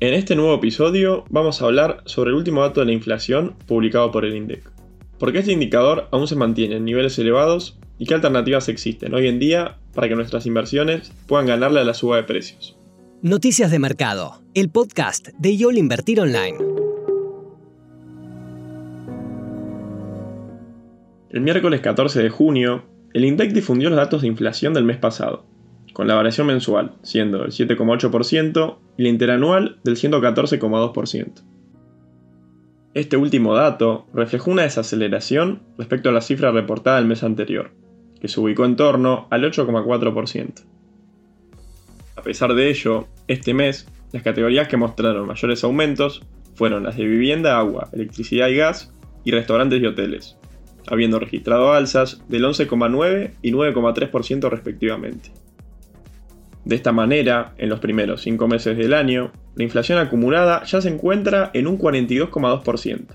En este nuevo episodio vamos a hablar sobre el último dato de la inflación publicado por el INDEC. ¿Por qué este indicador aún se mantiene en niveles elevados y qué alternativas existen hoy en día para que nuestras inversiones puedan ganarle a la suba de precios? Noticias de Mercado, el podcast de YOL Invertir Online. El miércoles 14 de junio, el INDEC difundió los datos de inflación del mes pasado, con la variación mensual siendo del 7,8% y la interanual del 114,2%. Este último dato reflejó una desaceleración respecto a la cifra reportada el mes anterior, que se ubicó en torno al 8,4%. A pesar de ello, este mes, las categorías que mostraron mayores aumentos fueron las de vivienda, agua, electricidad y gas y restaurantes y hoteles, habiendo registrado alzas del 11,9 y 9,3% respectivamente. De esta manera, en los primeros 5 meses del año, la inflación acumulada ya se encuentra en un 42,2%,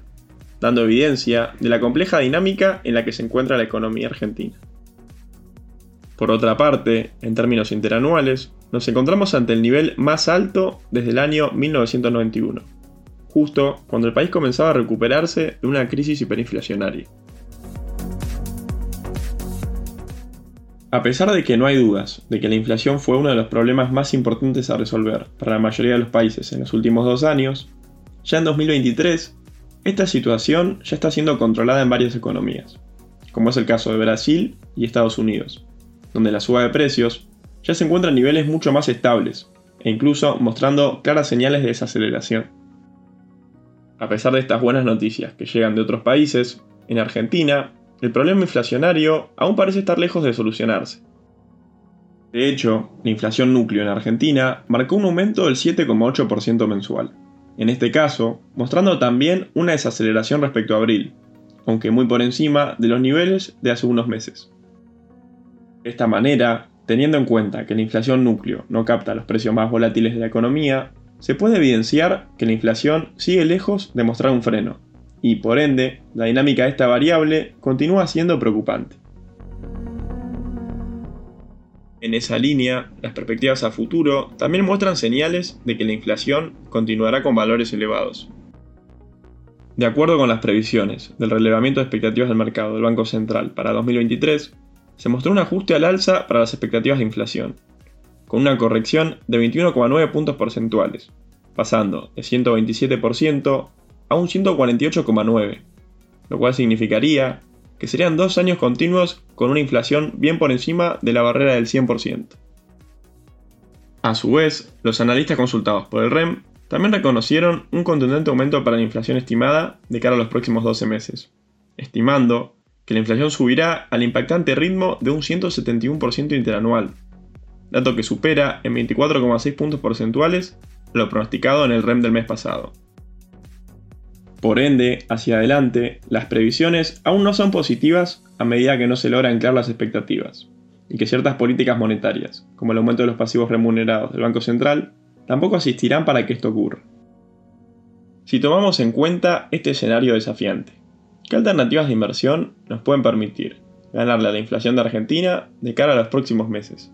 dando evidencia de la compleja dinámica en la que se encuentra la economía argentina. Por otra parte, en términos interanuales, nos encontramos ante el nivel más alto desde el año 1991, justo cuando el país comenzaba a recuperarse de una crisis hiperinflacionaria. A pesar de que no hay dudas de que la inflación fue uno de los problemas más importantes a resolver para la mayoría de los países en los últimos dos años, ya en 2023, esta situación ya está siendo controlada en varias economías, como es el caso de Brasil y Estados Unidos, donde la suba de precios ya se encuentra en niveles mucho más estables, e incluso mostrando claras señales de desaceleración. A pesar de estas buenas noticias que llegan de otros países, en Argentina el problema inflacionario aún parece estar lejos de solucionarse. De hecho, la inflación núcleo en Argentina marcó un aumento del 7,8% mensual, en este caso mostrando también una desaceleración respecto a abril, aunque muy por encima de los niveles de hace unos meses. De esta manera, teniendo en cuenta que la inflación núcleo no capta los precios más volátiles de la economía, se puede evidenciar que la inflación sigue lejos de mostrar un freno, y por ende, la dinámica de esta variable continúa siendo preocupante. En esa línea, las perspectivas a futuro también muestran señales de que la inflación continuará con valores elevados. De acuerdo con las previsiones del relevamiento de expectativas del mercado del Banco Central para 2023, se mostró un ajuste al alza para las expectativas de inflación, con una corrección de 21,9 puntos porcentuales, pasando de 127% a un 148,9, lo cual significaría que serían dos años continuos con una inflación bien por encima de la barrera del 100%. A su vez, los analistas consultados por el REM también reconocieron un contundente aumento para la inflación estimada de cara a los próximos 12 meses, estimando que la inflación subirá al impactante ritmo de un 171% interanual, dato que supera en 24,6 puntos porcentuales lo pronosticado en el REM del mes pasado. Por ende, hacia adelante, las previsiones aún no son positivas a medida que no se logran anclar las expectativas, y que ciertas políticas monetarias, como el aumento de los pasivos remunerados del Banco Central, tampoco asistirán para que esto ocurra. Si tomamos en cuenta este escenario desafiante, ¿qué alternativas de inversión nos pueden permitir ganarle a la inflación de Argentina de cara a los próximos meses?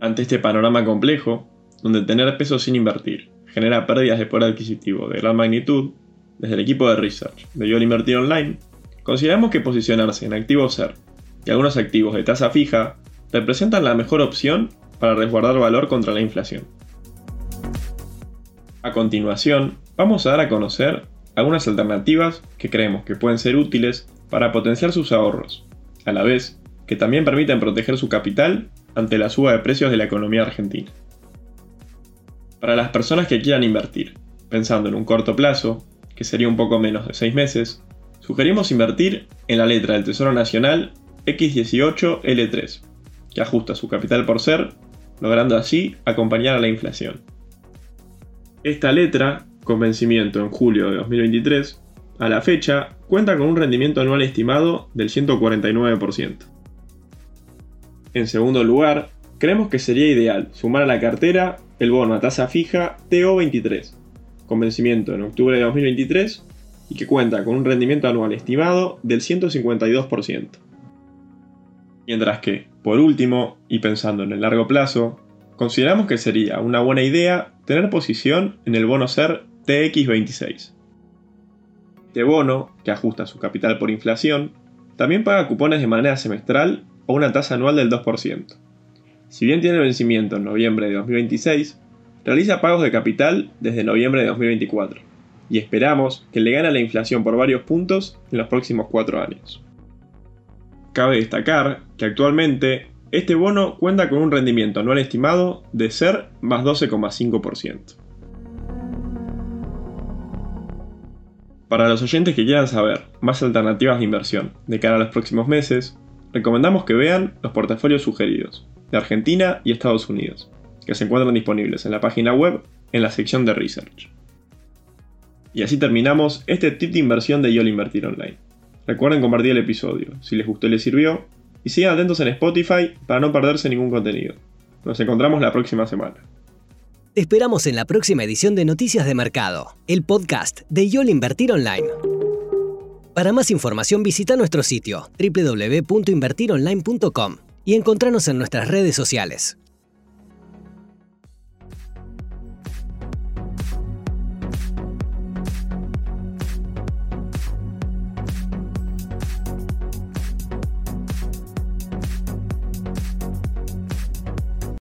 Ante este panorama complejo, donde tener peso sin invertir genera pérdidas de poder adquisitivo de gran magnitud, desde el equipo de research de Yo Invertir Online, consideramos que posicionarse en activos SER y algunos activos de tasa fija representan la mejor opción para resguardar valor contra la inflación. A continuación, vamos a dar a conocer algunas alternativas que creemos que pueden ser útiles para potenciar sus ahorros, a la vez que también permiten proteger su capital ante la suba de precios de la economía argentina. Para las personas que quieran invertir, pensando en un corto plazo, que sería un poco menos de 6 meses, sugerimos invertir en la letra del Tesoro Nacional X18L3, que ajusta su capital por ser, logrando así acompañar a la inflación. Esta letra, con vencimiento en julio de 2023, a la fecha cuenta con un rendimiento anual estimado del 149%. En segundo lugar, creemos que sería ideal sumar a la cartera el bono a tasa fija TO23, con vencimiento en octubre de 2023 y que cuenta con un rendimiento anual estimado del 152%. Mientras que, por último, y pensando en el largo plazo, consideramos que sería una buena idea tener posición en el bono SER TX26. Este bono, que ajusta su capital por inflación, también paga cupones de manera semestral o una tasa anual del 2%. Si bien tiene vencimiento en noviembre de 2026, realiza pagos de capital desde noviembre de 2024 y esperamos que le gane la inflación por varios puntos en los próximos cuatro años. Cabe destacar que actualmente este bono cuenta con un rendimiento anual estimado de ser más 12,5%. Para los oyentes que quieran saber más alternativas de inversión de cara a los próximos meses, recomendamos que vean los portafolios sugeridos de Argentina y Estados Unidos, que se encuentran disponibles en la página web en la sección de Research. Y así terminamos este tip de inversión de YOL Invertir Online. Recuerden compartir el episodio si les gustó y les sirvió, y sigan atentos en Spotify para no perderse ningún contenido. Nos encontramos la próxima semana. Te esperamos en la próxima edición de Noticias de Mercado, el podcast de YOL Invertir Online. Para más información visita nuestro sitio www.invertironline.com y encontrarnos en nuestras redes sociales.